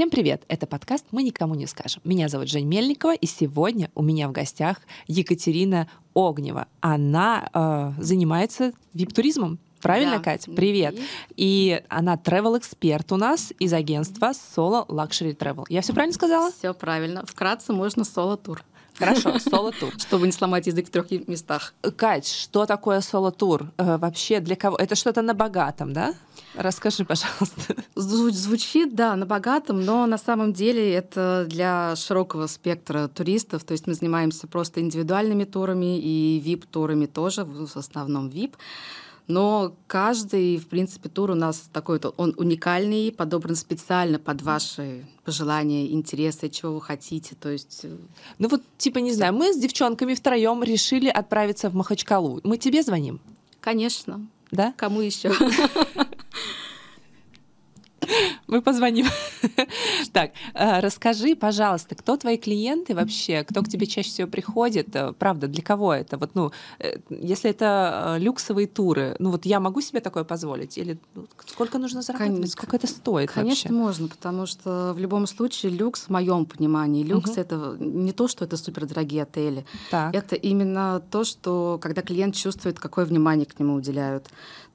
Всем привет! Это подкаст «Мы никому не скажем». Меня зовут Жень Мельникова, и сегодня у меня в гостях Екатерина Огнева. Она э, занимается вип-туризмом. Правильно, да. Катя? Привет. И она travel эксперт у нас из агентства Solo Luxury Travel. Я все правильно сказала? Все правильно. Вкратце можно соло-тур. Хорошо, соло-тур. Чтобы не сломать язык в трех местах. Кать, что такое соло-тур? Э, вообще для кого? Это что-то на богатом, да? Расскажи, пожалуйста. Звучит, да, на богатом, но на самом деле это для широкого спектра туристов. То есть мы занимаемся просто индивидуальными турами и VIP-турами тоже, в основном VIP. Но каждый, в принципе, тур у нас такой, он уникальный, подобран специально под ваши пожелания, интересы, чего вы хотите. То есть... Э, ну вот, типа, не знаю, мы с девчонками втроем решили отправиться в Махачкалу. Мы тебе звоним? Конечно. Да? Кому еще? Мы позвоним. Так, э, расскажи, пожалуйста, кто твои клиенты вообще, кто к тебе чаще всего приходит, э, правда, для кого это? Вот, ну, э, если это люксовые туры, ну вот я могу себе такое позволить? Или ну, сколько нужно зарабатывать? Сколько это стоит Конечно, вообще? можно, потому что в любом случае люкс, в моем понимании, люкс угу. это не то, что это супердорогие отели. Так. Это именно то, что когда клиент чувствует, какое внимание к нему уделяют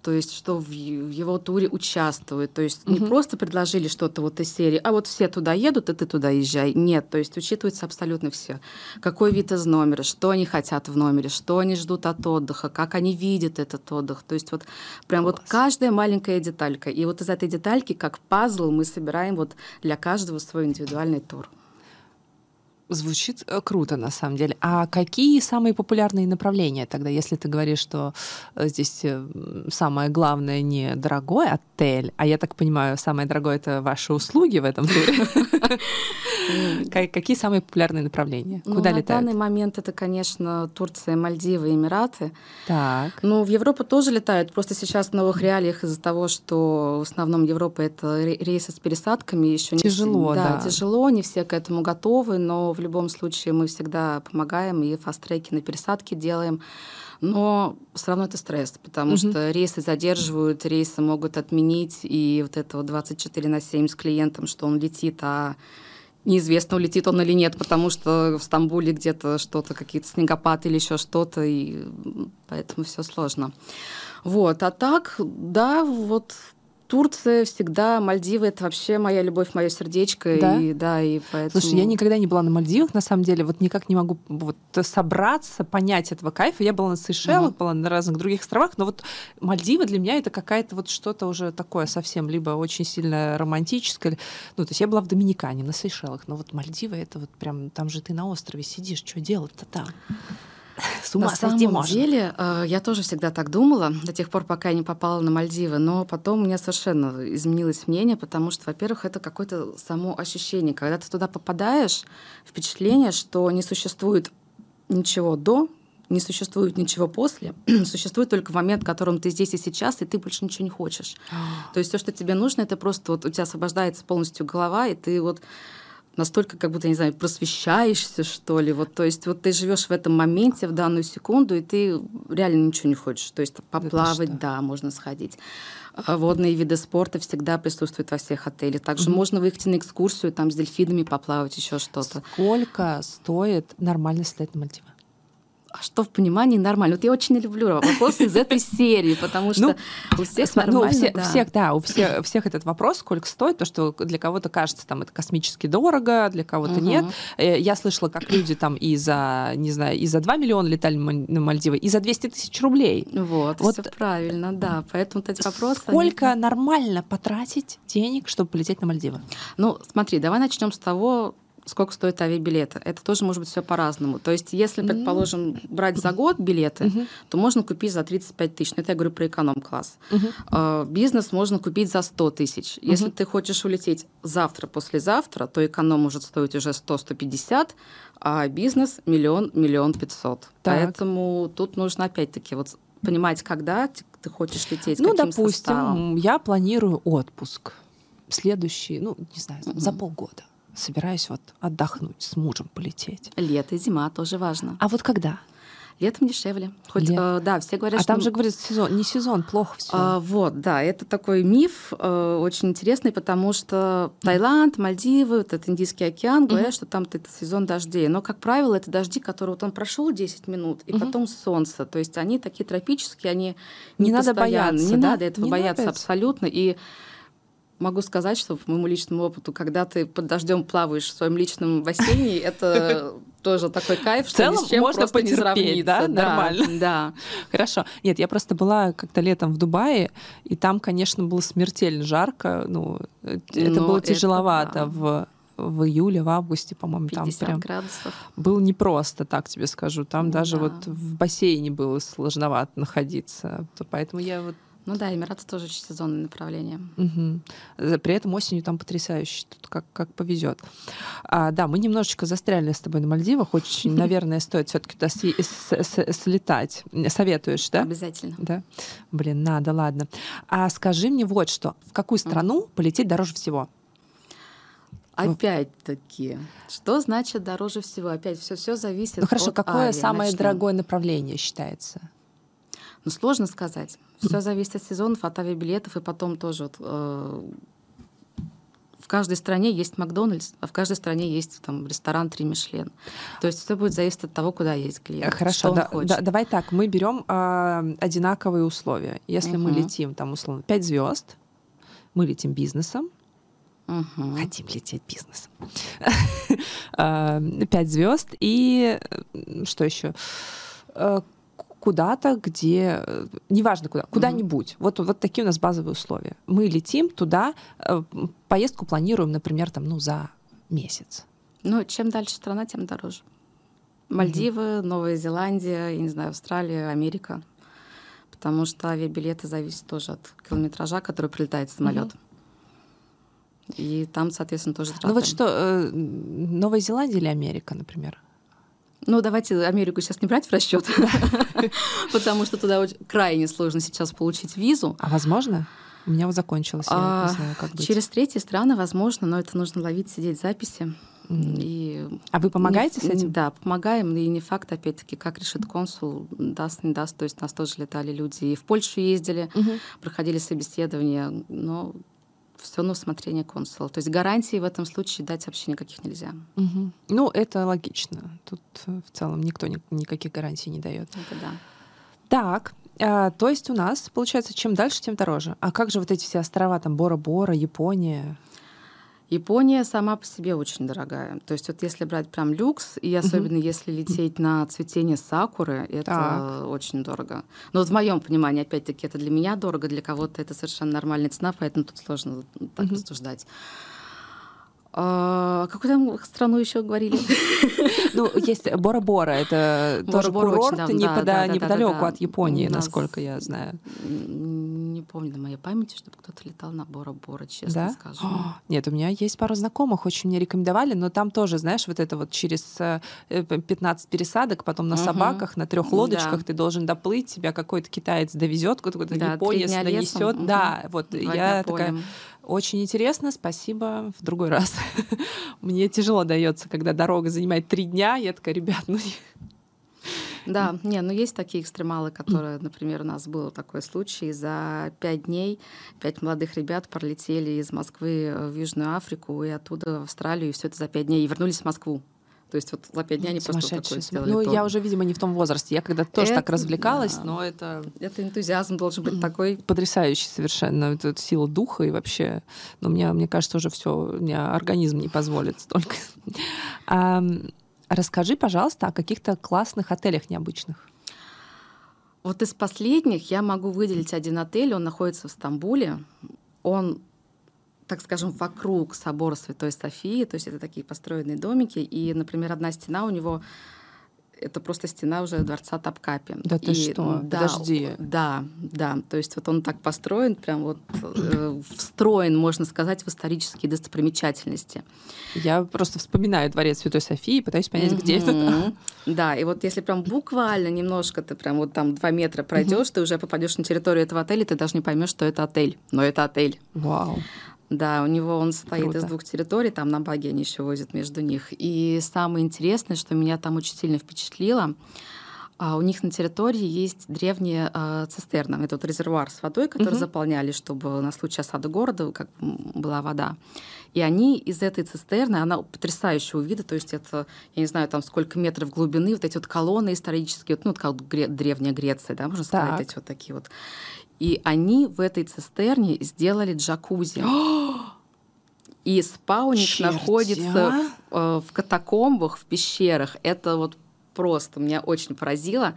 то есть что в его туре участвуют. То есть не просто предложили что-то вот из серии, а вот все туда едут, и ты туда езжай. Нет, то есть учитывается абсолютно все. Какой вид из номера, что они хотят в номере, что они ждут от отдыха, как они видят этот отдых. То есть вот прям Класс. вот каждая маленькая деталька. И вот из этой детальки, как пазл, мы собираем вот для каждого свой индивидуальный тур. Звучит э, круто, на самом деле. А какие самые популярные направления тогда, если ты говоришь, что э, здесь э, самое главное не дорогой отель, а я так понимаю, самое дорогое это ваши услуги в этом туре? Какие самые популярные направления? Ну, Куда летают? На данный момент это, конечно, Турция, Мальдивы, Эмираты. Так. Ну, в Европу тоже летают. Просто сейчас в новых реалиях из-за того, что в основном Европа это рейсы с пересадками еще тяжело, не да, тяжело, не все к этому готовы, но в любом случае мы всегда помогаем и фаст-треки на пересадке делаем. Но все равно это стресс, потому угу. что рейсы задерживают, рейсы могут отменить, и вот это вот 24 на 7 с клиентом, что он летит, а неизвестно, улетит он или нет, потому что в Стамбуле где-то что-то, какие-то снегопады или еще что-то, и поэтому все сложно. Вот, а так, да, вот Турция всегда, Мальдивы это вообще моя любовь, мое сердечко. Да? И, да, и поэтому... Слушай, я никогда не была на Мальдивах, на самом деле, вот никак не могу вот собраться, понять этого кайфа. Я была на Сейшелах, uh-huh. была на разных других островах, но вот Мальдивы для меня это какая-то вот что-то уже такое совсем либо очень сильно романтическое. Ну, то есть я была в Доминикане, на Сейшелах, но вот Мальдивы это вот прям, там же ты на острове сидишь, что делать-то там? С ума на самом можно. деле, э, я тоже всегда так думала, до тех пор, пока я не попала на Мальдивы, но потом у меня совершенно изменилось мнение, потому что, во-первых, это какое-то само ощущение. Когда ты туда попадаешь, впечатление, что не существует ничего до, не существует ничего после, существует только момент, в котором ты здесь и сейчас, и ты больше ничего не хочешь. То есть все, что тебе нужно, это просто вот у тебя освобождается полностью голова, и ты вот настолько, как будто, не знаю, просвещаешься, что ли. Вот, то есть вот ты живешь в этом моменте, в данную секунду, и ты реально ничего не хочешь. То есть поплавать, да, можно сходить. А водные виды спорта всегда присутствуют во всех отелях. Также угу. можно выйти на экскурсию, там с дельфинами поплавать, еще что-то. Сколько стоит нормально слетать на Мальдивы? А что в понимании нормально? Вот я очень люблю вопросы из этой серии, потому что ну, у всех нормально, ну, все, да. всех, да, у всех, всех этот вопрос, сколько стоит, то, что для кого-то кажется, там, это космически дорого, для кого-то нет. Э, я слышала, как люди там и за, не знаю, и за 2 миллиона летали на Мальдивы, и за 200 тысяч рублей. Вот, все правильно, да. Поэтому эти вопросы... Сколько нормально потратить денег, чтобы полететь на Мальдивы? Ну, смотри, давай начнем с того, сколько стоит авиабилеты. Это тоже может быть все по-разному. То есть, если, предположим, брать за год билеты, uh-huh. то можно купить за 35 тысяч. Это я говорю про эконом-класс. Uh-huh. Бизнес можно купить за 100 тысяч. Если ты хочешь улететь завтра, послезавтра, то эконом может стоить уже 100-150, а бизнес миллион, миллион пятьсот. Поэтому тут нужно опять-таки вот понимать, когда ты хочешь лететь, Ну, допустим, составом. я планирую отпуск следующий, ну, не знаю, uh-huh. за полгода собираюсь вот отдохнуть, с мужем полететь. Лето, зима тоже важно. А вот когда? Летом дешевле. Хоть, Лет. э, да, все говорят, а что... там же, говорят, сезон, не сезон, плохо все. А, вот, да, это такой миф э, очень интересный, потому что Таиланд, Мальдивы, вот этот Индийский океан, говорят, mm-hmm. что там это сезон дождей. Но, как правило, это дожди, которые вот он прошел 10 минут, и mm-hmm. потом солнце. То есть они такие тропические, они не, не надо бояться. Не да? надо этого не бояться надо абсолютно. И Могу сказать, что по моему личному опыту, когда ты под дождем плаваешь в своем личном бассейне, это тоже такой кайф, что ни с чем можно просто не сравнится. Да? Нормально. Да. Хорошо. Нет, я просто была как-то летом в Дубае, и там, конечно, было смертельно жарко. Ну, это было тяжеловато в в июле, в августе, по-моему, там прям градусов. было непросто, так тебе скажу. Там даже вот в бассейне было сложновато находиться. Поэтому я вот ну да, Эмираты тоже очень сезонное направление. Угу. При этом осенью там потрясающе, тут как, как повезет. А, да, мы немножечко застряли с тобой на Мальдивах. Очень, наверное, стоит все-таки туда слетать. Советуешь, да? Обязательно. Да. Блин, надо, ладно. А скажи мне вот что: в какую страну полететь дороже всего? Опять-таки, что значит дороже всего? Опять все все зависит. Ну хорошо, от какое авиа. самое Начнем. дорогое направление считается? Ну сложно сказать. Все зависит от сезонов, от авиабилетов, и потом тоже вот, э, в каждой стране есть Макдональдс, а в каждой стране есть там ресторан Три Мишлен. То есть все будет зависеть от того, куда есть клиент. Хорошо, что он да, хочет. Да, давай так, мы берем э, одинаковые условия. Если угу. мы летим там условно 5 звезд, мы летим бизнесом, Угу. Хотим лететь бизнесом. А, пять звезд и что еще? Куда-то, где, э, неважно куда, куда-нибудь. Mm-hmm. Вот, вот такие у нас базовые условия. Мы летим туда, э, поездку планируем, например, там, ну, за месяц. Ну, чем дальше страна, тем дороже. Мальдивы, mm-hmm. Новая Зеландия, я не знаю, Австралия, Америка. Потому что авиабилеты зависят тоже от километража, который прилетает самолет. Mm-hmm. И там, соответственно, тоже траты. Ну вот что, э, Новая Зеландия или Америка, например? Ну, давайте Америку сейчас не брать в расчет, потому что туда крайне сложно сейчас получить визу. А возможно? У меня вот закончилось, я а, не знаю, как быть. Через третьи страны возможно, но это нужно ловить, сидеть записи. И а вы помогаете не, с этим? Да, помогаем. И не факт, опять-таки, как решит консул, даст, не даст. То есть нас тоже летали люди и в Польшу ездили, mm-hmm. проходили собеседования, но все на усмотрение консула. То есть гарантии в этом случае дать вообще никаких нельзя. Угу. Ну, это логично. Тут э, в целом никто ни, никаких гарантий не дает. Это да. Так, а, то есть у нас, получается, чем дальше, тем дороже. А как же вот эти все острова, там Бора-Бора, Япония? Япония сама по себе очень дорогая. То есть вот если брать прям люкс, и особенно mm-hmm. если лететь на цветение сакуры, это так. очень дорого. Но вот в моем понимании, опять-таки, это для меня дорого, для кого-то это совершенно нормальная цена, поэтому тут сложно так mm-hmm. рассуждать. А, какую там страну еще говорили? Ну, есть Бора-Бора, это тоже курорт неподалеку от Японии, насколько я знаю. Не помню на моей памяти, чтобы кто-то летал на Бора-Бора, честно скажу. Нет, у меня есть пару знакомых, очень мне рекомендовали, но там тоже, знаешь, вот это вот через 15 э, пересадок, потом на собаках, на трех лодочках ты должен доплыть, тебя какой-то китаец довезет, какой-то японец донесет. Да, вот я такая очень интересно, спасибо. В другой раз. Мне тяжело дается, когда дорога занимает три дня. Я такая, ребят, ну да, не, ну есть такие экстремалы, которые, например, у нас был такой случай. За пять дней пять молодых ребят пролетели из Москвы в Южную Африку и оттуда в Австралию, и все это за пять дней, и вернулись в Москву. То есть вот за пять дней они просто такое сделали. Ну, то. я уже, видимо, не в том возрасте. Я когда-то тоже это, так развлекалась, да. но это... Это энтузиазм должен быть такой... Потрясающий совершенно. Это сила духа и вообще... Но ну, мне, мне кажется, уже все, у меня организм не позволит столько. Расскажи, пожалуйста, о каких-то классных отелях необычных. Вот из последних я могу выделить один отель. Он находится в Стамбуле. Он так скажем, вокруг собора Святой Софии, то есть это такие построенные домики, и, например, одна стена у него это просто стена уже дворца Тапкапи. Да ты и, что? Да, Подожди. Да, да. То есть вот он так построен, прям вот э, встроен, можно сказать, в исторические достопримечательности. Я просто вспоминаю дворец Святой Софии, пытаюсь понять, mm-hmm. где это. Да, и вот если прям буквально немножко ты прям вот там два метра пройдешь, mm-hmm. ты уже попадешь на территорию этого отеля, ты даже не поймешь, что это отель. Но это отель. Вау. Да, у него он состоит Круто. из двух территорий, там на баге они еще возят между них. И самое интересное, что меня там очень сильно впечатлило, А у них на территории есть древняя э, цистерна. Это вот резервуар с водой, который угу. заполняли, чтобы на случай осады города как была вода. И они из этой цистерны, она потрясающего вида, то есть это, я не знаю, там сколько метров глубины, вот эти вот колонны исторические, ну, как древняя Греция, да, можно сказать, так. эти вот такие вот. И они в этой цистерне сделали джакузи. И спа у них находится в, э, в катакомбах, в пещерах. Это вот просто меня очень поразило.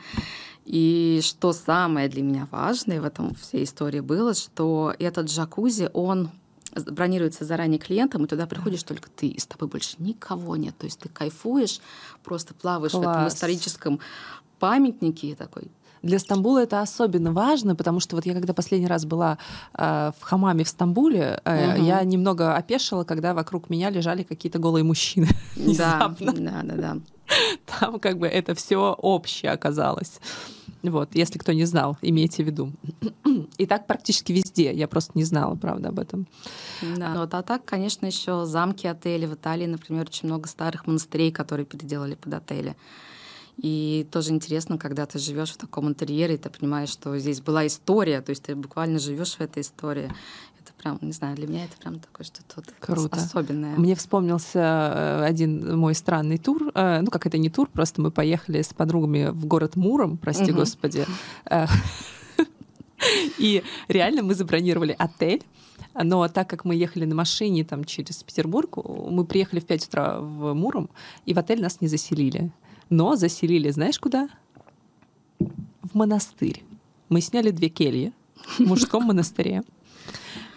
И что самое для меня важное в этом всей истории было, что этот джакузи, он бронируется заранее клиентам, и туда приходишь только ты, и с тобой больше никого нет. То есть ты кайфуешь, просто плаваешь Класс. в этом историческом памятнике такой для Стамбула это особенно важно, потому что вот я когда последний раз была э, в хамаме в Стамбуле, э, угу. я немного опешила, когда вокруг меня лежали какие-то голые мужчины. Да, да, да, да. Там как бы это все общее оказалось. Вот, если кто не знал, имейте в виду. И так практически везде. Я просто не знала, правда, об этом. Да. Вот, а так, конечно, еще замки, отели в Италии, например, очень много старых монастырей, которые переделали под отели. И тоже интересно, когда ты живешь в таком интерьере, и ты понимаешь, что здесь была история, то есть ты буквально живешь в этой истории. Это прям, не знаю, для меня это прям такое что-то Круто. особенное. Мне вспомнился э, один мой странный тур. Э, ну, как это не тур, просто мы поехали с подругами в город Муром, прости угу. господи. Э, и реально мы забронировали отель. Но так как мы ехали на машине там, через Петербург, мы приехали в 5 утра в Муром, и в отель нас не заселили. Но заселили, знаешь, куда? В монастырь. Мы сняли две кельи в мужском монастыре.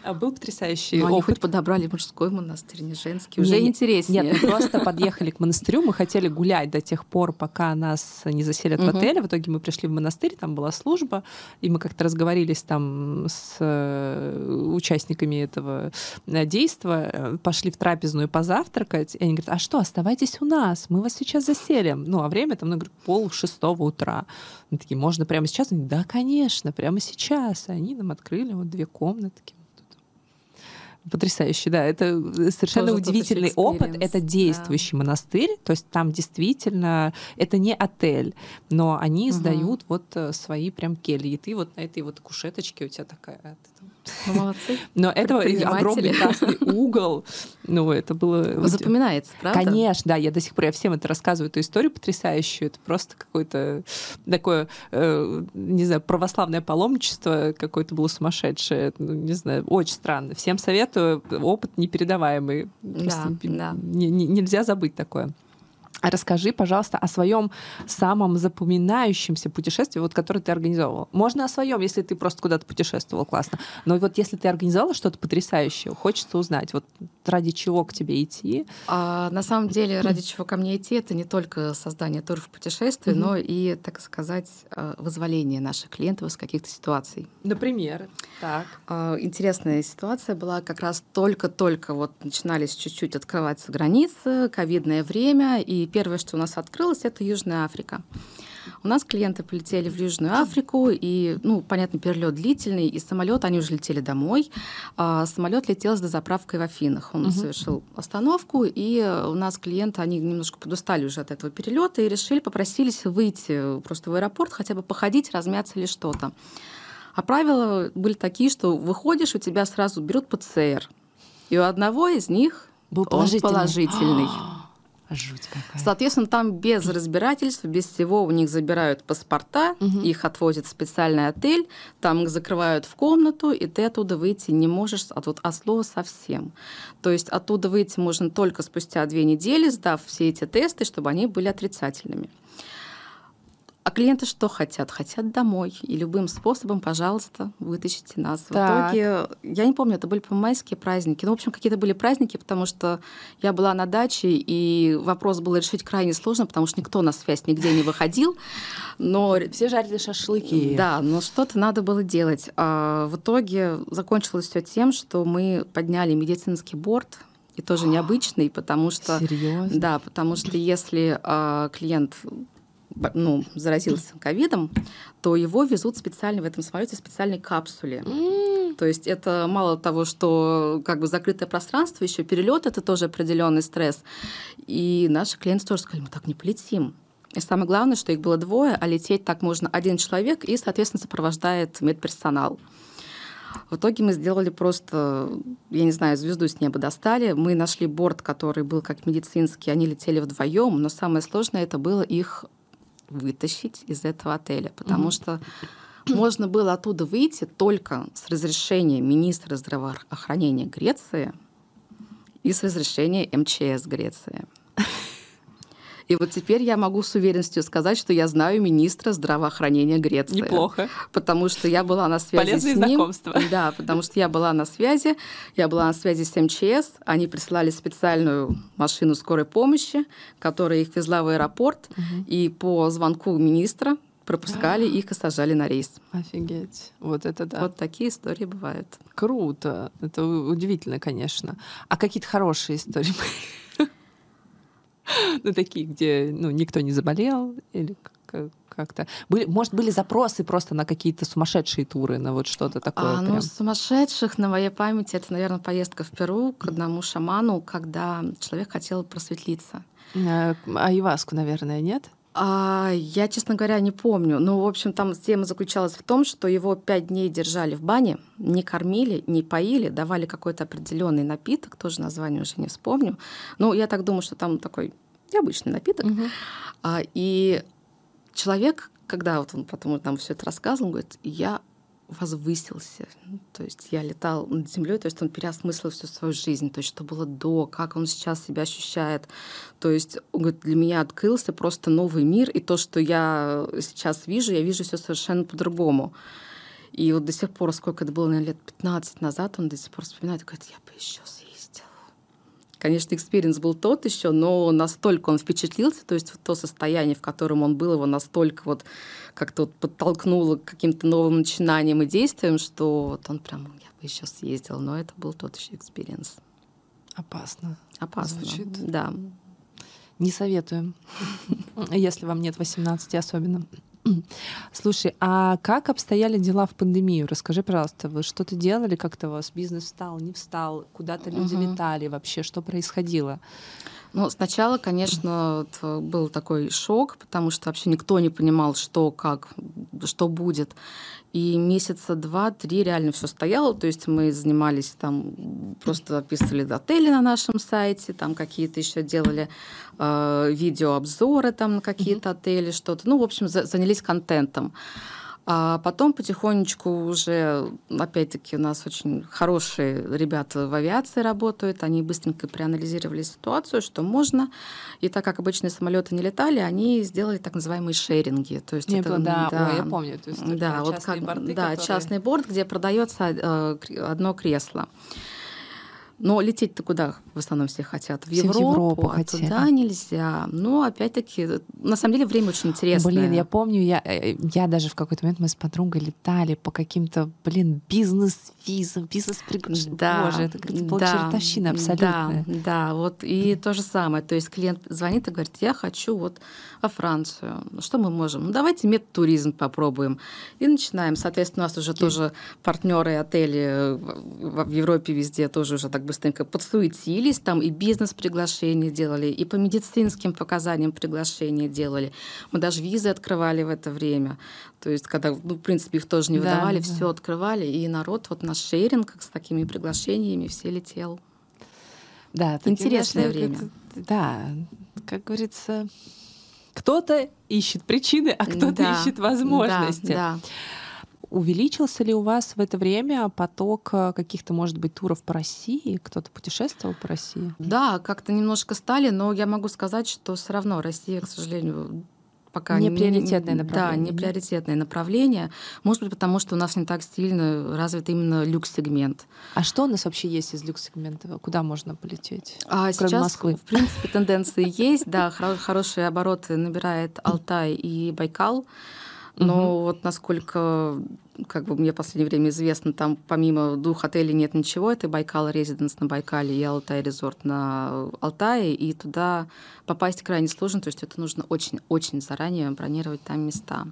А был потрясающий Но опыт. они хоть подобрали мужской монастырь, не женский. Уже не, интереснее. Нет, мы просто подъехали к монастырю. Мы хотели гулять до тех пор, пока нас не заселят в отель. В итоге мы пришли в монастырь, там была служба, и мы как-то разговорились там с э, участниками этого э, действа, э, пошли в трапезную позавтракать, и они говорят, а что, оставайтесь у нас, мы вас сейчас заселим. Ну, а время там, ну, говорю, пол шестого утра. Мы такие, можно прямо сейчас? Они, да, конечно, прямо сейчас. И они нам открыли вот две комнатки. Потрясающе, да. Это э, совершенно Тоже удивительный опыт. Это действующий да. монастырь, то есть там действительно это не отель, но они угу. сдают вот э, свои прям кельи. И ты вот на этой вот кушеточке у тебя такая ну, молодцы. Но это огромный красный угол. Ну, это было... Запоминается, правда? Конечно, да. Я до сих пор, я всем это рассказываю, эту историю потрясающую. Это просто какое-то такое, э, не знаю, православное паломничество какое-то было сумасшедшее. Ну, не знаю, очень странно. Всем советую. Опыт непередаваемый. Да, да. Не, не, нельзя забыть такое. Расскажи, пожалуйста, о своем самом запоминающемся путешествии, вот, которое ты организовывал. Можно о своем, если ты просто куда-то путешествовал, классно. Но вот если ты организовала что-то потрясающее, хочется узнать, вот ради чего к тебе идти. А, на самом деле, ради чего ко мне идти, это не только создание туров путешествий, mm-hmm. но и, так сказать, а, вызволение наших клиентов из каких-то ситуаций. Например, так. А, интересная ситуация была как раз только-только вот начинались чуть-чуть открываться границы, ковидное время, и первое, что у нас открылось, это Южная Африка. У нас клиенты полетели в Южную Африку, и, ну, понятно, перелет длительный, и самолет, они уже летели домой. А самолет летел с дозаправкой в Афинах. Он угу. совершил остановку, и у нас клиенты, они немножко подустали уже от этого перелета и решили, попросились выйти просто в аэропорт, хотя бы походить, размяться или что-то. А правила были такие, что выходишь, у тебя сразу берут ПЦР. И у одного из них был положительный. Он положительный. Жуть какая. Соответственно, там без разбирательств, без всего у них забирают паспорта, угу. их отвозят в специальный отель, там их закрывают в комнату, и ты оттуда выйти не можешь от, вот, от слова совсем. То есть оттуда выйти можно только спустя две недели, сдав все эти тесты, чтобы они были отрицательными. А клиенты что хотят? Хотят домой. И любым способом, пожалуйста, вытащите нас. Так. В итоге, я не помню, это были майские праздники. Ну, в общем, какие-то были праздники, потому что я была на даче, и вопрос был решить крайне сложно, потому что никто на связь нигде не выходил. Но... Все жарили шашлыки. Да, но что-то надо было делать. А в итоге закончилось все тем, что мы подняли медицинский борт, и тоже необычный, потому что... Серьезно? Да, потому что если э, клиент ну, заразился ковидом, то его везут специально в этом самолете специальной капсуле. Mm. То есть это мало того, что как бы закрытое пространство, еще перелет это тоже определенный стресс. И наши клиенты тоже сказали, мы так не полетим. И самое главное, что их было двое, а лететь так можно один человек и, соответственно, сопровождает медперсонал. В итоге мы сделали просто, я не знаю, звезду с неба достали. Мы нашли борт, который был как медицинский, они летели вдвоем, но самое сложное это было их вытащить из этого отеля, потому mm-hmm. что можно было оттуда выйти только с разрешения министра здравоохранения Греции и с разрешения МЧС Греции. И вот теперь я могу с уверенностью сказать, что я знаю министра здравоохранения Греции. Неплохо. Потому что я была на связи Полезные с ним. знакомства. Да, потому что я была на связи. Я была на связи с МЧС. Они присылали специальную машину скорой помощи, которая их везла в аэропорт. Угу. И по звонку министра пропускали их и сажали на рейс. Офигеть. Вот это да. Вот такие истории бывают. Круто. Это удивительно, конечно. А какие-то хорошие истории ну, такие, где ну, никто не заболел или как-то. Были, может, были запросы просто на какие-то сумасшедшие туры, на вот что-то такое? А, ну, сумасшедших на моей памяти это, наверное, поездка в Перу к одному шаману, когда человек хотел просветлиться. А, а Иваску, наверное, нет? А, я, честно говоря, не помню. Ну, в общем, там тема заключалась в том, что его пять дней держали в бане, не кормили, не поили, давали какой-то определенный напиток, тоже название уже не вспомню. Ну, я так думаю, что там такой обычный напиток. Угу. А, и человек, когда вот он потом нам все это рассказывал, он говорит, я возвысился. То есть я летал над землей, то есть он переосмыслил всю свою жизнь, то есть что было до, как он сейчас себя ощущает. То есть он говорит, для меня открылся просто новый мир, и то, что я сейчас вижу, я вижу все совершенно по-другому. И вот до сих пор, сколько это было, наверное, лет 15 назад, он до сих пор вспоминает, говорит, я бы еще съездил. Конечно, experience был тот еще, но настолько он впечатлился, то есть то состояние, в котором он был, его настолько вот как-то вот подтолкнуло к каким-то новым начинаниям и действиям, что вот он прям, я бы еще съездил, но это был тот еще experience. Опасно. Опасно. Звучит. Да. Не советуем, если вам нет 18 особенно. Слушай, а как обстояли дела в пандемию? Расскажи, пожалуйста, вы что-то делали, как-то у вас бизнес встал, не встал, куда-то люди угу. летали вообще, что происходило? Ну, сначала, конечно, был такой шок, потому что вообще никто не понимал, что, как, что будет. И месяца два-три реально все стояло. То есть мы занимались там, просто описывали отели на нашем сайте, там какие-то еще делали э, видеообзоры там на какие-то mm-hmm. отели, что-то. Ну, в общем, за, занялись контентом. А потом потихонечку уже, опять-таки, у нас очень хорошие ребята в авиации работают, они быстренько проанализировали ситуацию, что можно. И так как обычные самолеты не летали, они сделали так называемые шеринги. То есть не это, было, да, да, Ой, я помню. То есть да, вот как, борты, да, которые... частный борт, где продается э, одно кресло. Но лететь-то куда в основном все хотят? В все Европу, в Европу а хотят. туда нельзя. Но опять-таки, на самом деле время очень интересное. Блин, я помню, я, э, я даже в какой-то момент мы с подругой летали по каким-то, блин, бизнес-визам, бизнес-приглашениям. Да, Боже, это, была да, чертовщина абсолютно. Да, да, вот и то же самое. То есть клиент звонит и говорит, я хочу вот во Францию. Что мы можем? Ну, давайте медтуризм попробуем. И начинаем. Соответственно, у нас уже okay. тоже партнеры отели в Европе везде тоже уже так быстренько подсуетились, там и бизнес-приглашения делали, и по медицинским показаниям приглашения делали. Мы даже визы открывали в это время. То есть, когда, ну, в принципе, их тоже не выдавали, да, все открывали, и народ вот на шеринг с такими приглашениями все летел. Да, интересное время. Это, да, как говорится, кто-то ищет причины, а кто-то да, ищет возможности. Да, да. Увеличился ли у вас в это время поток э, каких-то, может быть, туров по России? Кто-то путешествовал по России? Да, как-то немножко стали, но я могу сказать, что все равно Россия, к сожалению, пока не приоритетное направление. Да, не приоритетное направление. Может быть, потому что у нас не так сильно развит именно люкс-сегмент. А что у нас вообще есть из люкс-сегмента? Куда можно полететь? А кроме сейчас, Москвы? в принципе, тенденции есть. Да, хорошие обороты набирает Алтай и Байкал. Но угу. вот насколько как бы мне в последнее время известно, там помимо двух отелей нет ничего. Это Байкал Резиденс на Байкале и Алтай Резорт на Алтае. И туда попасть крайне сложно. То есть это нужно очень-очень заранее бронировать там места.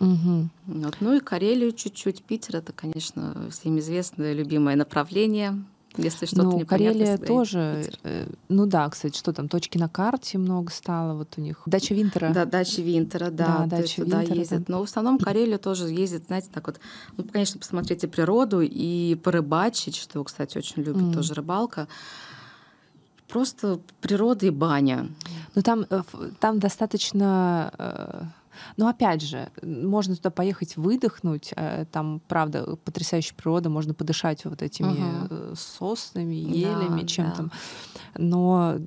Угу. Вот. Ну и Карелию чуть-чуть. Питер — это, конечно, всем известное любимое направление. Если что-то ну, Карелия тоже. Э, ну да, кстати, что там, точки на карте много стало вот у них. Дача Винтера. Да, Дача Винтера, да. да дача Винтера, туда ездят. Да. Но в основном Карелия тоже ездит, знаете, так вот, ну, конечно, посмотрите природу и порыбачить, что, кстати, очень любит mm. тоже рыбалка просто природа и баня. Ну там, э, там достаточно э, но опять же, можно туда поехать выдохнуть. Э, там, правда, потрясающая природа, можно подышать вот этими угу. соснами, елями, да, чем-то. Да. Но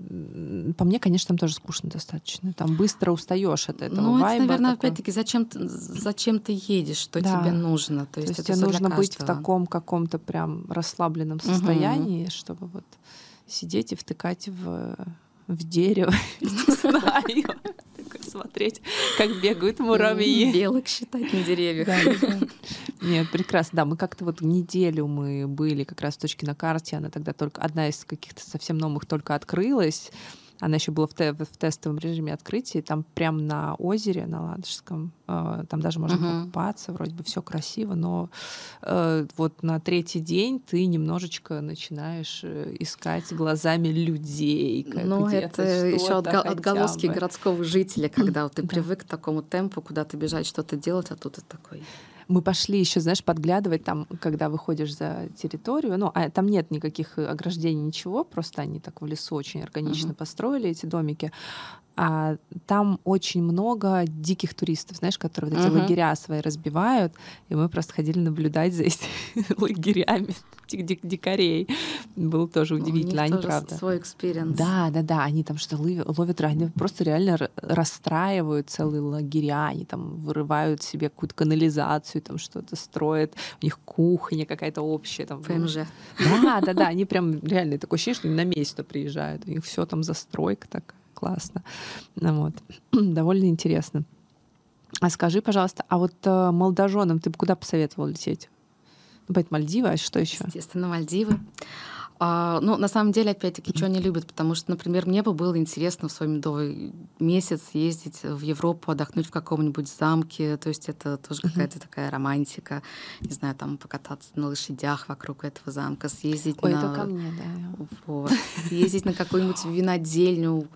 по мне, конечно, там тоже скучно достаточно. Там быстро устаешь от этого. Ну, это, наверное, опять-таки, зачем, зачем ты едешь, что да. тебе нужно. То есть, То есть тебе нужно быть в таком каком-то прям расслабленном состоянии, угу. чтобы вот сидеть и втыкать в, в дерево. Не знаю смотреть, как бегают муравьи. Белок считать на деревьях. Нет, прекрасно. Да, мы как-то вот неделю мы были как раз в точке на карте. Она тогда только одна из каких-то совсем новых только открылась. Она еще была в, те, в тестовом режиме открытия, там прямо на озере, на Ладожском, э, там даже можно uh-huh. покупаться, вроде бы все красиво, но э, вот на третий день ты немножечко начинаешь э, искать глазами людей. Ну, это еще отго- отголоски городского жителя, когда вот ты привык к такому темпу, куда ты бежать, что-то делать, а тут это такой мы пошли еще, знаешь, подглядывать там, когда выходишь за территорию. Ну, а там нет никаких ограждений, ничего, просто они так в лесу очень органично uh-huh. построили эти домики а там очень много диких туристов, знаешь, которые вот эти uh-huh. лагеря свои разбивают, и мы просто ходили наблюдать за этими лагерями этих дикарей. Было тоже удивительно, они правда. свой experience. Да, да, да, они там что ловят, они просто реально расстраивают целые лагеря, они там вырывают себе какую-то канализацию, там что-то строят, у них кухня какая-то общая. Там, ПМЖ. Да, да, да, они прям реально такое ощущение, что они на место приезжают, у них все там застройка такая классно. Вот. Довольно интересно. А скажи, пожалуйста, а вот э, молодоженам ты бы куда посоветовал лететь? Ну, Мальдивы, а что еще? Естественно, Мальдивы. А, ну, на самом деле, опять-таки, что они любят, потому что, например, мне бы было интересно в свой медовый месяц ездить в Европу, отдохнуть в каком-нибудь замке, то есть это тоже mm-hmm. какая-то такая романтика, не знаю, там покататься на лошадях вокруг этого замка, съездить Ой, на... это ко мне, да. Вот. Съездить на какую-нибудь винодельню,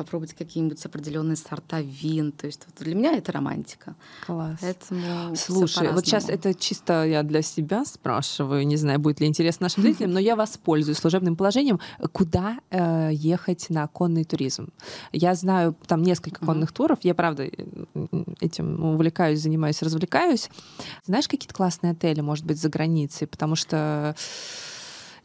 попробовать какие-нибудь определенные сорта вин. То есть вот для меня это романтика. Класс. Поэтому Слушай, вот сейчас это чисто я для себя спрашиваю, не знаю, будет ли интересно нашим зрителям, но я воспользуюсь служебным положением, куда э, ехать на конный туризм. Я знаю там несколько конных туров, я правда этим увлекаюсь, занимаюсь, развлекаюсь. Знаешь, какие-то классные отели, может быть, за границей, потому что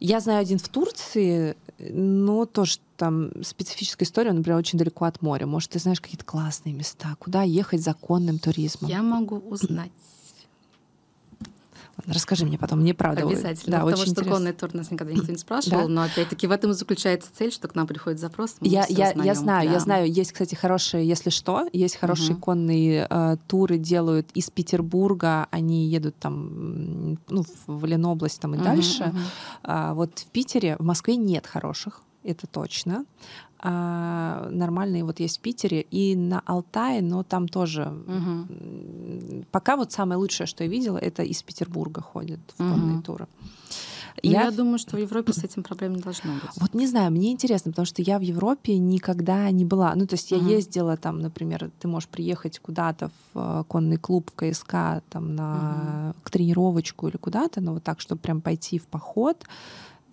я знаю один в Турции, но тоже там специфическая история, он, например, очень далеко от моря. Может, ты знаешь какие-то классные места, куда ехать законным туризмом? Я могу узнать. Расскажи мне потом, мне правда. Обязательно, да, потому очень что интересно. конный тур нас никогда никто не спрашивал, да? но опять-таки в этом и заключается цель, что к нам приходит запрос. Я, я, я знаю, да. я знаю, есть, кстати, хорошие, если что, есть хорошие угу. конные э, туры, делают из Петербурга, они едут там, ну, в Ленобласть там и угу, дальше. Угу. А, вот в Питере, в Москве нет хороших это точно. А, нормальные вот есть в Питере и на Алтае, но там тоже угу. пока вот самое лучшее, что я видела, это из Петербурга ходят в конные угу. туры. Ну, я... я думаю, что в Европе с этим проблем не должно быть. Вот не знаю, мне интересно, потому что я в Европе никогда не была. Ну, то есть я uh ездила там, например, ты можешь приехать куда-то в э, конный клуб, в КСК, там на uh к тренировочку или куда-то, но вот так, чтобы прям пойти в поход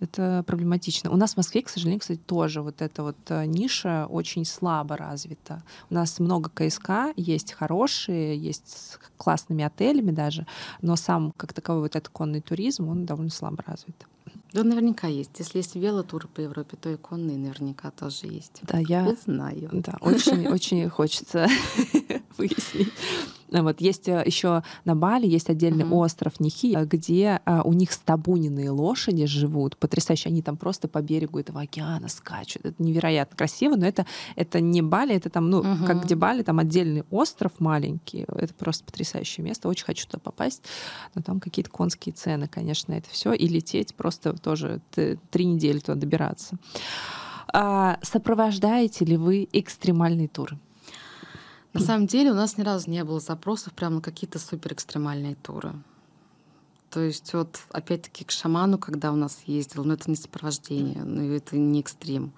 это проблематично. У нас в Москве, к сожалению, кстати, тоже вот эта вот э, ниша очень слабо развита. У нас много КСК, есть хорошие, есть с классными отелями даже, но сам как таковой вот этот конный туризм, он довольно слабо развит. Да, наверняка есть. Если есть велотуры по Европе, то и конные наверняка тоже есть. Да, я знаю. Да, очень, очень хочется выяснить. Вот есть э, еще на Бали есть отдельный uh-huh. остров Нихи, где а, у них стабуненные лошади живут, потрясающе. Они там просто по берегу этого океана скачут. Это невероятно красиво, но это это не Бали, это там, ну, uh-huh. как где Бали, там отдельный остров маленький. Это просто потрясающее место. Очень хочу туда попасть, но там какие-то конские цены, конечно, это все и лететь просто тоже три недели туда добираться. А, сопровождаете ли вы экстремальные туры? На самом деле у нас ни разу не было запросов прямо на какие-то супер экстремальные туры. То есть вот опять-таки к шаману, когда у нас ездил, но это не сопровождение, но это не экстрим.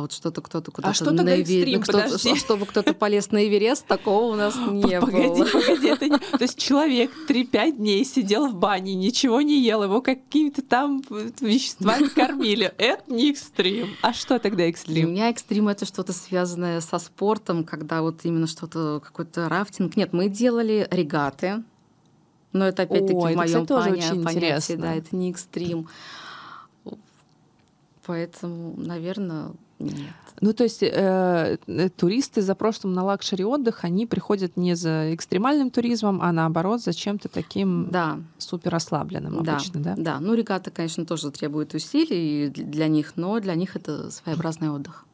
А вот что-то кто-то куда-то а что на экстрим, кто чтобы кто-то полез на Эверест, такого у нас не погоди, было. Погоди, это не... То есть человек 3-5 дней сидел в бане, ничего не ел, его какими-то там веществами кормили. Это не экстрим. А что тогда экстрим? Для меня экстрим — это что-то связанное со спортом, когда вот именно что-то, какой-то рафтинг. Нет, мы делали регаты, но это опять-таки О, в моем понятии, понятии, да, это не экстрим. Поэтому, наверное, нет. Ну, то есть э, туристы за прошлым на luxury отдых, они приходят не за экстремальным туризмом, а наоборот за чем-то таким да. супер расслабленным да. обычно, да? Да, ну регата, конечно, тоже требует усилий для них, но для них это своеобразный отдых.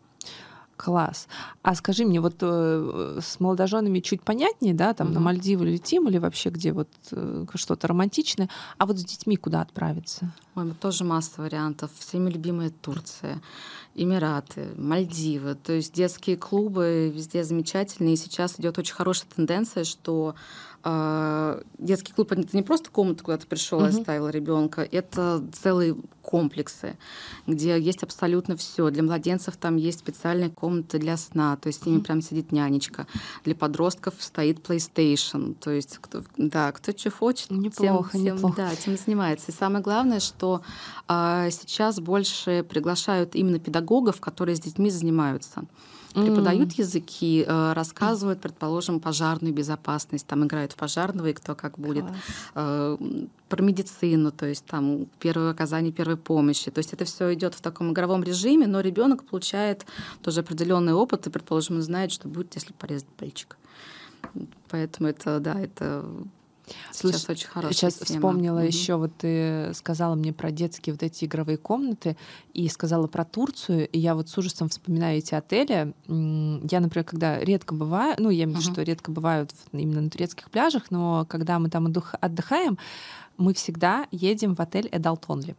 Класс. А скажи мне, вот э, с молодоженами чуть понятнее, да, там угу. на Мальдивы летим или вообще где вот э, что-то романтичное, а вот с детьми куда отправиться? Ой, тоже масса вариантов. Всеми любимая Турция, Эмираты, Мальдивы. То есть детские клубы везде замечательные. И сейчас идет очень хорошая тенденция, что детский клуб это не просто комната, куда ты пришел и оставил ребенка, это целые комплексы, где есть абсолютно все. Для младенцев там есть специальная комната для сна, то есть с ними прям сидит нянечка. Для подростков стоит PlayStation, то есть кто, да, кто что хочет, неплохо, тем, тем, неплохо. Да, тем занимается. И самое главное, что что а, сейчас больше приглашают именно педагогов, которые с детьми занимаются преподают mm. языки, э, рассказывают, предположим, пожарную безопасность, там играют в пожарного и кто как будет, э, про медицину, то есть там первое оказание первой помощи. То есть это все идет в таком игровом режиме, но ребенок получает тоже определенный опыт и, предположим, он знает, что будет, если порезать пальчик. Поэтому это, да, это Слушай, сейчас очень хорошая Сейчас тема. вспомнила угу. еще, вот ты сказала мне про детские вот эти игровые комнаты и сказала про Турцию, и я вот с ужасом вспоминаю эти отели. Я, например, когда редко бываю, ну, я имею в виду, что редко бывают именно на турецких пляжах, но когда мы там отдыхаем, мы всегда едем в отель adults only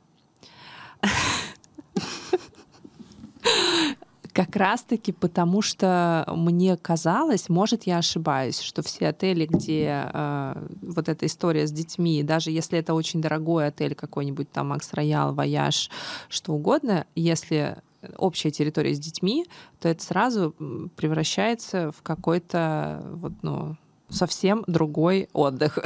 как раз-таки потому, что мне казалось, может, я ошибаюсь, что все отели, где э, вот эта история с детьми, даже если это очень дорогой отель какой-нибудь там Maxx Royal, Voyage, что угодно, если общая территория с детьми, то это сразу превращается в какой-то вот, ну, совсем другой отдых.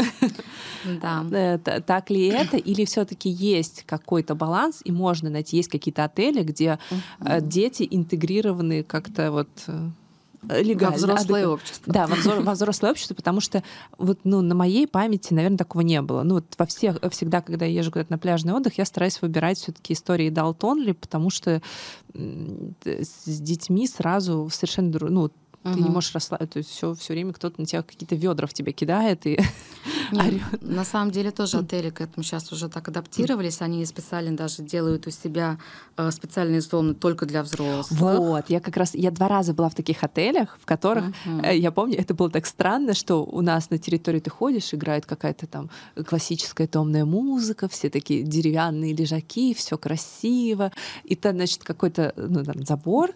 Да. Э, так ли это? Или все-таки есть какой-то баланс, и можно найти, есть какие-то отели, где uh дети интегрированы как-то вот э, легально. Во взрослое общество. Да, во, взор, во взрослое общество, потому что вот, ну, на моей памяти, наверное, такого не было. Ну, вот во всех, всегда, когда я езжу куда-то на пляжный отдых, я стараюсь выбирать все таки истории Далтонли, потому что с детьми сразу совершенно ну, Угу. Ты не можешь расслабиться. То есть все, все время кто-то на тебя какие-то ведра в тебя кидает и орёт. На самом деле тоже отели к этому сейчас уже так адаптировались. Они специально даже делают у себя э, специальные зоны только для взрослых. Вот. Я как раз я два раза была в таких отелях, в которых угу. я помню, это было так странно, что у нас на территории ты ходишь, играет какая-то там классическая томная музыка, все такие деревянные лежаки, все красиво, и там, значит, какой-то ну, там, забор,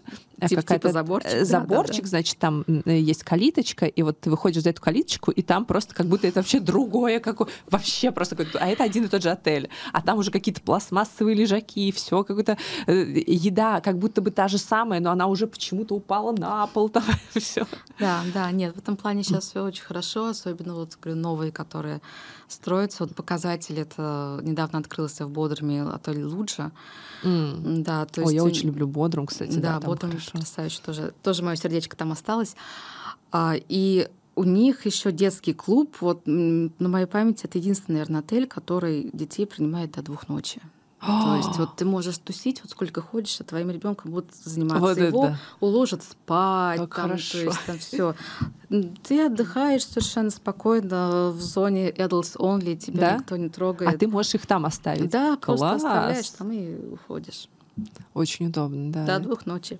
типа, типа заборчик, заборчик, да, да, значит, там есть калиточка, и вот ты выходишь за эту калиточку, и там просто как будто это вообще другое, какое, вообще просто какое а это один и тот же отель, а там уже какие-то пластмассовые лежаки, все какая-то э, еда, как будто бы та же самая, но она уже почему-то упала на пол, там все. Да, да, нет, в этом плане сейчас все очень хорошо, особенно вот говорю, новые, которые строятся. Вот показатель это недавно открылся в Бодруме отель Луджа. Mm. Да, то есть... Ой, я очень люблю Бодрум, кстати. Да, да Бодрум потрясающий тоже. Тоже мое сердечко там осталось. А, и у них еще детский клуб. Вот на моей памяти это единственный, наверное, отель, который детей принимает до двух ночи. То есть вот ты можешь тусить, вот сколько хочешь, а твоим ребенком будут заниматься вот его, это. уложат спать, как там, хорошо. то есть там все. Ты отдыхаешь совершенно спокойно в зоне adults only, тебя да? никто не трогает. А ты можешь их там оставить. Да, Класс. просто оставляешь там и уходишь. Очень удобно, да. До двух ночи.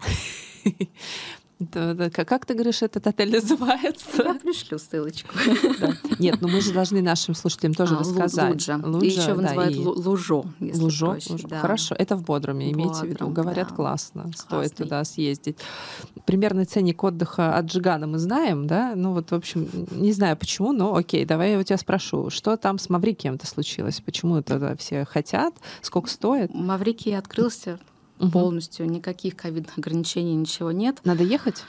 Да, да. Как ты говоришь, этот отель называется? Я пришлю ссылочку. Да. Нет, но мы же должны нашим слушателям тоже а, рассказать. Луджа. Луджа. И еще да, называют и... Лужо. Лужо. Проще, Лужо. Да. Хорошо, это в Бодруме, имейте в виду. Говорят, да. классно, Классный. стоит туда съездить. Примерный ценник отдыха от Джигана мы знаем, да? Ну вот, в общем, не знаю почему, но окей, давай я у тебя спрошу, что там с Маврикием-то случилось? Почему это все хотят? Сколько стоит? Маврикий открылся угу. полностью, никаких ковидных ограничений, ничего нет. Надо ехать?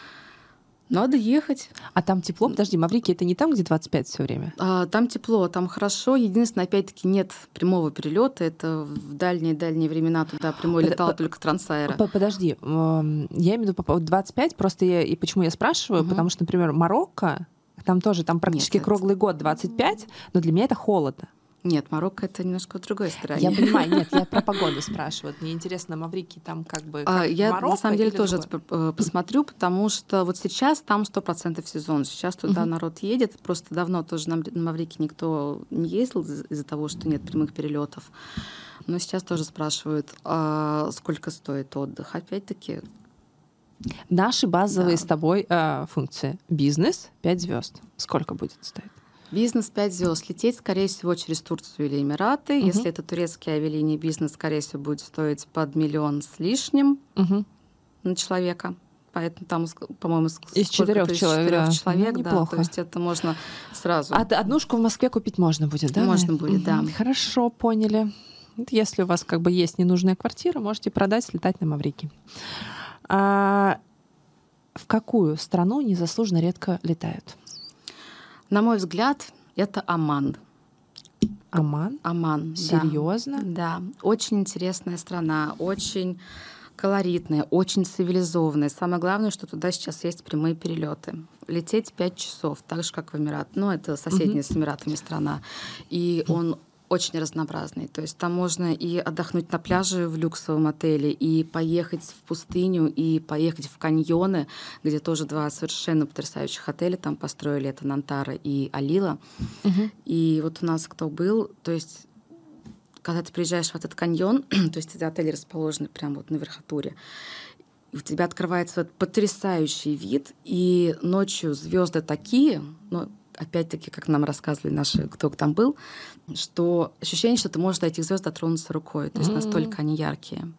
Надо ехать. А там тепло? Подожди, Маврикий это не там, где 25 все время? А, там тепло, там хорошо. Единственное, опять-таки, нет прямого перелета. Это в дальние-дальние времена туда прямой Под, летал только Трансайра. Подожди, я имею в виду 25, просто я, и почему я спрашиваю, угу. потому что, например, Марокко, там тоже, там практически нет, круглый это... год 25, но для меня это холодно. Нет, Марокко это немножко другой стране. Я понимаю, нет, я про погоду спрашиваю. Мне интересно, Маврикий там как бы как а, Я Марокко на самом деле тоже другое? Э, посмотрю, потому что вот сейчас там сто процентов сезон. Сейчас туда угу. народ едет. Просто давно тоже на Маврикий никто не ездил из-за того, что нет прямых перелетов. Но сейчас тоже спрашивают, а сколько стоит отдых. Опять-таки, Наши базовые да. с тобой э, функции. Бизнес 5 звезд. Сколько будет стоить? Бизнес 5 звезд. Лететь, скорее всего, через Турцию или Эмираты. Угу. Если это турецкие авиалинии, бизнес, скорее всего, будет стоить под миллион с лишним угу. на человека. Поэтому там, по-моему, из четырех человек, да. человек ну, да. То есть это можно сразу. А однушку в Москве купить можно будет, да? Можно будет, да. Хорошо, поняли. Если у вас как бы есть ненужная квартира, можете продать, слетать на Маврики. А в какую страну незаслуженно редко летают? На мой взгляд, это Оман. Оман? Оман. Серьезно? Да. да. Очень интересная страна, очень колоритная, очень цивилизованная. Самое главное, что туда сейчас есть прямые перелеты. Лететь 5 часов, так же, как в Эмират. Ну, это соседняя mm-hmm. с Эмиратами страна. И он очень разнообразный. То есть там можно и отдохнуть на пляже в люксовом отеле, и поехать в пустыню, и поехать в каньоны, где тоже два совершенно потрясающих отеля там построили. Это Нантара и Алила. Угу. И вот у нас кто был, то есть когда ты приезжаешь в этот каньон, то есть эти отели расположены прямо вот на верхотуре, и у тебя открывается вот потрясающий вид, и ночью звезды такие, ну, опять-таки, как нам рассказывали наши, кто там был, что ощущение, что ты можешь до этих звезд дотронуться рукой. То есть mm-hmm. настолько они яркие.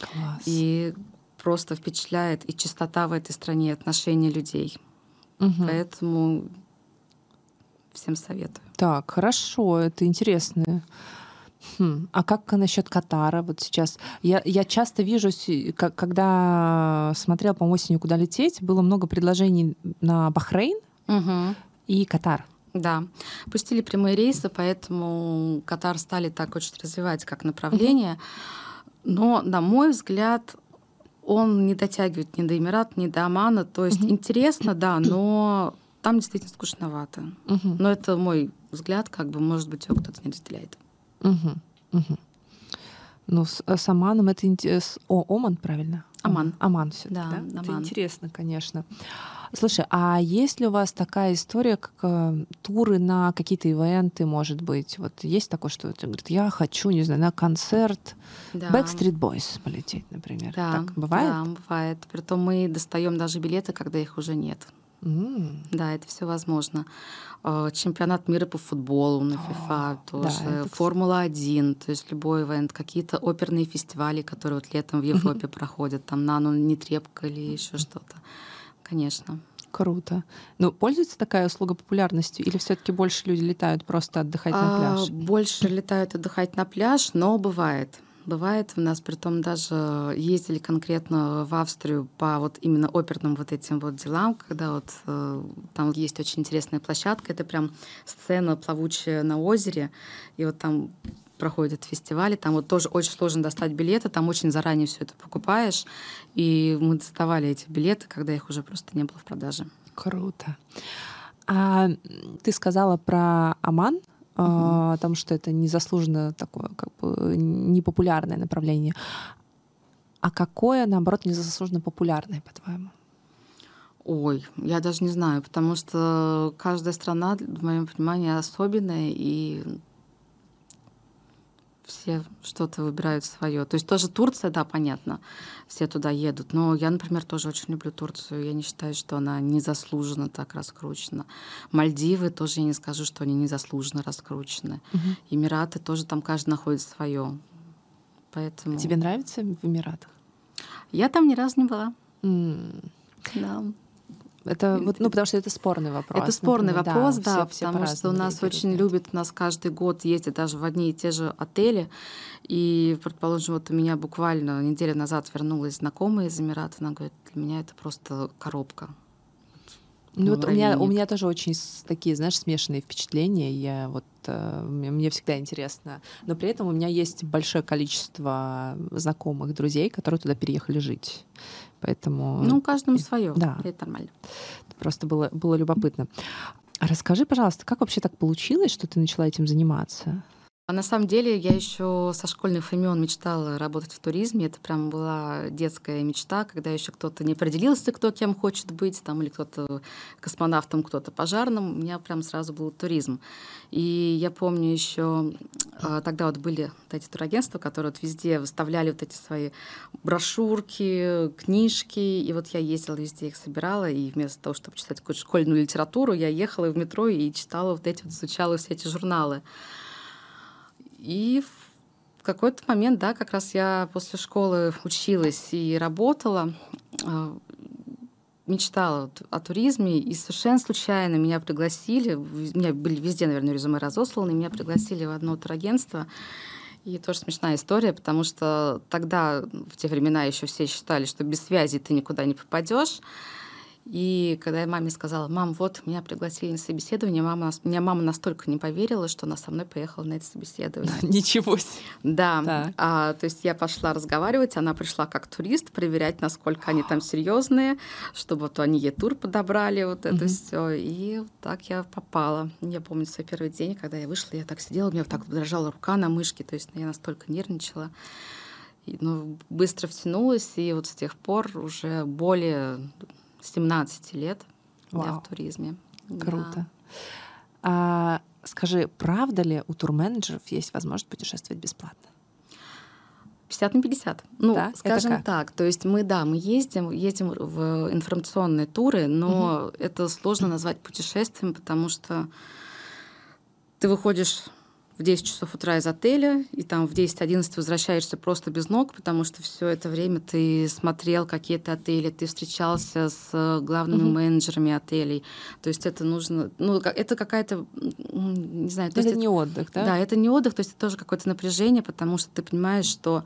Класс. И просто впечатляет и чистота в этой стране, отношения людей. Mm-hmm. Поэтому всем советую. Так, хорошо, это интересно. Хм. А как насчет Катара? Вот сейчас я, я часто вижу, когда смотрел по осенью, куда лететь, было много предложений на Бахрейн. Угу и Катар. Да, пустили прямые рейсы, поэтому Катар стали так очень развивать как направление. Но, на мой взгляд, он не дотягивает ни до Эмират, ни до Омана. То есть интересно, да, но там действительно скучновато. Но это мой взгляд, как бы, может быть, его кто-то не разделяет. Ну, с, с Оманом это интересно. О, Оман, правильно? Оман. Оман все да, да? Оман. Это интересно, конечно. Слушай, а есть ли у вас такая история, как э, туры на какие-то ивенты, может быть? Вот есть такое, что ты говорит, я хочу, не знаю, на концерт да. Backstreet Boys полететь, например. Да, так бывает? Да, бывает. Притом мы достаем даже билеты, когда их уже нет. Mm. Да, это все возможно. Э, чемпионат мира по футболу на FIFA тоже, да, Формула-1, то есть любой ивент, какие-то оперные фестивали, которые вот летом в Европе проходят, там нано, нетрепка или еще что-то конечно. Круто. Ну, пользуется такая услуга популярностью или все-таки больше люди летают просто отдыхать на пляж? А, больше летают отдыхать на пляж, но бывает. Бывает у нас, при том даже ездили конкретно в Австрию по вот именно оперным вот этим вот делам, когда вот э, там есть очень интересная площадка, это прям сцена плавучая на озере, и вот там проходят фестивали, там вот тоже очень сложно достать билеты, там очень заранее все это покупаешь, и мы доставали эти билеты, когда их уже просто не было в продаже. Круто. А ты сказала про Оман, угу. о том, что это незаслуженно такое, как бы непопулярное направление. А какое, наоборот, незаслуженно популярное, по-твоему? Ой, я даже не знаю, потому что каждая страна, в моем понимании, особенная, и все что-то выбирают свое. То есть тоже Турция, да, понятно, все туда едут. Но я, например, тоже очень люблю Турцию. Я не считаю, что она незаслуженно так раскручена. Мальдивы тоже я не скажу, что они незаслуженно раскручены. Угу. Эмираты тоже там каждый находит свое. Поэтому... Тебе нравится в Эмиратах? Я там ни разу не была. Mm. Да. Это вот, ну, потому что это спорный вопрос. Это спорный например, вопрос, да, да все, потому все что у нас очень любят, у нас каждый год ездят даже в одни и те же отели. И, предположим, вот у меня буквально неделю назад вернулась знакомая из Эмирата, она говорит, для меня это просто коробка. Ну, вот у меня, у меня тоже очень такие, знаешь, смешанные впечатления. Я вот э, мне всегда интересно. Но при этом у меня есть большое количество знакомых, друзей, которые туда переехали жить. Поэтому... Ну, каждому свое. Да. Это нормально. Просто было, было любопытно. Расскажи, пожалуйста, как вообще так получилось, что ты начала этим заниматься? А на самом деле я еще со школьных времен мечтала работать в туризме. Это прям была детская мечта, когда еще кто-то не определился, кто кем хочет быть, там, или кто-то космонавтом, кто-то пожарным. У меня прям сразу был туризм. И я помню еще а, тогда вот были вот эти турагентства, которые вот везде выставляли вот эти свои брошюрки, книжки. И вот я ездила везде их собирала, и вместо того, чтобы читать какую-то школьную литературу, я ехала в метро и читала вот эти вот, изучала все эти журналы. И в какой-то момент, да, как раз я после школы училась и работала, а, мечтала о туризме, и совершенно случайно меня пригласили, у меня были везде, наверное, резюме разосланы, меня пригласили в одно турагентство, и тоже смешная история, потому что тогда, в те времена еще все считали, что без связи ты никуда не попадешь. И когда я маме сказала, мам, вот меня пригласили на собеседование, мама, меня мама настолько не поверила, что она со мной поехала на это собеседование. Ничего себе. Да. А, то есть я пошла разговаривать, она пришла как турист, проверять, насколько они там серьезные, чтобы вот они ей тур подобрали, вот это все. И так я попала. Я помню свой первый день, когда я вышла, я так сидела, у меня вот так дрожала рука на мышке, то есть я настолько нервничала. И, ну, быстро втянулась, и вот с тех пор уже более 17 лет Вау. я в туризме. Круто. Да. А, скажи, правда ли у турменеджеров есть возможность путешествовать бесплатно? 50 на 50. Ну, да? скажем так. То есть мы, да, мы ездим, ездим в информационные туры, но угу. это сложно назвать путешествием, потому что ты выходишь в 10 часов утра из отеля, и там в 10-11 возвращаешься просто без ног, потому что все это время ты смотрел какие-то отели, ты встречался с э, главными mm-hmm. менеджерами отелей. То есть это нужно... Ну, это какая-то... Не знаю... То это есть не отдых, да? Да, это не отдых, то есть это тоже какое-то напряжение, потому что ты понимаешь, что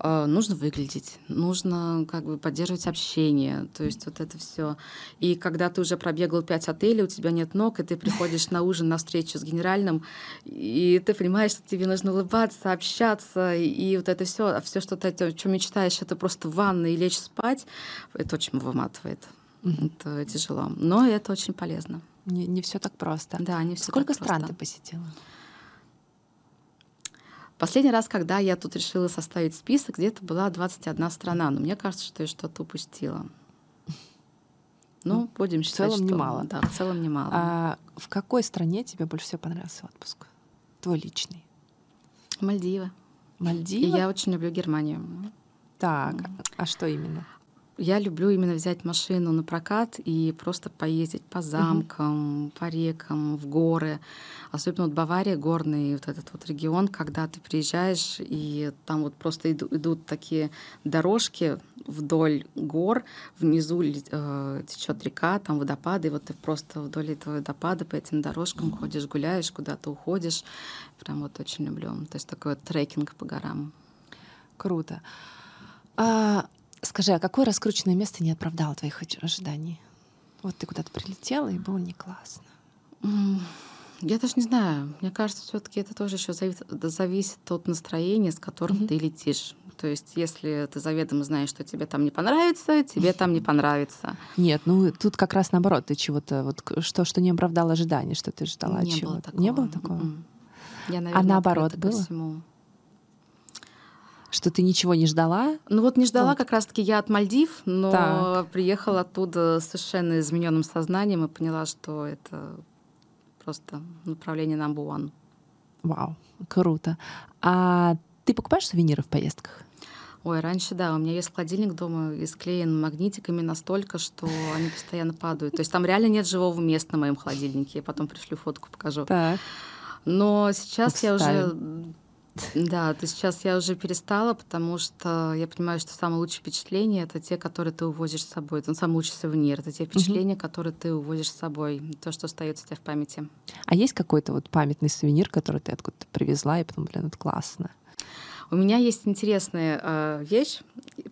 э, нужно выглядеть, нужно как бы поддерживать общение, то есть вот это все. И когда ты уже пробегал 5 отелей, у тебя нет ног, и ты приходишь на ужин, на встречу с генеральным, и ты понимаешь, что тебе нужно улыбаться, общаться, и вот это все, все что ты о чем мечтаешь, это просто в ванной и лечь спать, это очень выматывает. Mm-hmm. Это тяжело. Но это очень полезно. Не, не все так просто. Да, не все Сколько так стран просто. ты посетила? Последний раз, когда я тут решила составить список, где-то была 21 страна, но мне кажется, что я что-то упустила. Ну, ну будем считать, в целом что... немало. Да, в целом немало. А в какой стране тебе больше всего понравился отпуск? Твой личный. Мальдивы. Мальдивы? И я очень люблю Германию. Так, а что именно? Я люблю именно взять машину на прокат и просто поездить по замкам, угу. по рекам, в горы. Особенно вот Бавария, горный вот этот вот регион, когда ты приезжаешь, и там вот просто иду, идут такие дорожки вдоль гор, внизу э, течет река, там водопады, и вот ты просто вдоль этого водопада по этим дорожкам угу. ходишь, гуляешь, куда-то уходишь. Прям вот очень люблю. То есть такой вот трекинг по горам. Круто. А Скажи, а какое раскрученное место не оправдало твоих ожиданий? Вот ты куда-то прилетела, и было не классно. Я даже не знаю. Мне кажется, все-таки это тоже еще зависит, зависит от настроения, с которым mm-hmm. ты летишь. То есть, если ты заведомо знаешь, что тебе там не понравится, тебе там не понравится. Нет, ну тут как раз наоборот, ты чего-то вот что, что не оправдало ожиданий, что ты ждала не чего-то. Было такого. Не было такого. Mm-mm. Я, наверное, а наоборот было? Всему что ты ничего не ждала? Ну вот не ждала вот. как раз-таки я от Мальдив, но так. приехала оттуда совершенно измененным сознанием и поняла, что это просто направление number one. Вау, круто. А Ты покупаешь сувениры в поездках? Ой, раньше, да, у меня есть холодильник дома и склеен магнитиками настолько, что они постоянно падают. То есть там реально нет живого места на моем холодильнике. Я потом пришлю фотку, покажу. Так. Но сейчас я уже да, то сейчас я уже перестала, потому что я понимаю, что самые лучшие впечатления это те, которые ты увозишь с собой. Это самый лучший сувенир. Это те впечатления, угу. которые ты увозишь с собой, то, что остается у тебя в памяти. А есть какой-то вот памятный сувенир, который ты откуда-то привезла, и потом, блин, это классно? У меня есть интересная э, вещь,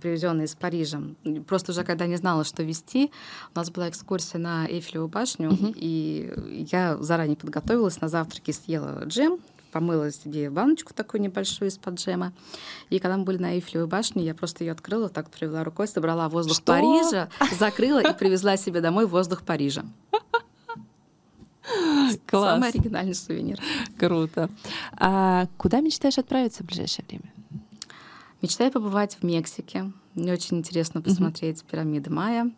привезенная из Парижа. Просто уже когда не знала, что вести, у нас была экскурсия на Эйфелеву башню, uh-huh. и я заранее подготовилась на завтраке, съела джем, помыла себе баночку такую небольшую из-под джема. И когда мы были на Эйфелевой башне, я просто ее открыла, так провела рукой, собрала воздух Что? Парижа, закрыла и привезла себе домой воздух Парижа. Класс. Самый оригинальный сувенир. Круто. А куда мечтаешь отправиться в ближайшее время? Мечтаю побывать в Мексике. Мне очень интересно посмотреть mm-hmm. пирамиды Майя.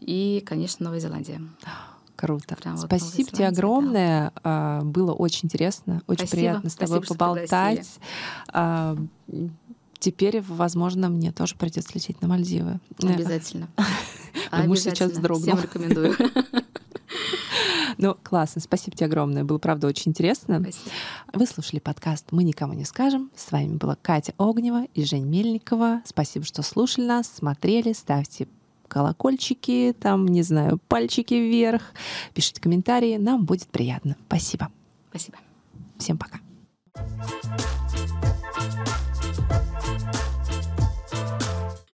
И, конечно, Новая Зеландия. Круто. Прям Спасибо тебе огромное. Да. Было очень интересно, очень Спасибо. приятно с тобой Спасибо, поболтать. А, теперь, возможно, мне тоже придется лететь на Мальдивы. Обязательно. Мы сейчас вздрогнул. Всем рекомендую. Ну, классно. Спасибо тебе огромное. Было, правда, очень интересно. Спасибо. Вы слушали подкаст «Мы никому не скажем». С вами была Катя Огнева и Жень Мельникова. Спасибо, что слушали нас, смотрели. Ставьте колокольчики, там, не знаю, пальчики вверх. Пишите комментарии. Нам будет приятно. Спасибо. Спасибо. Всем пока. thank you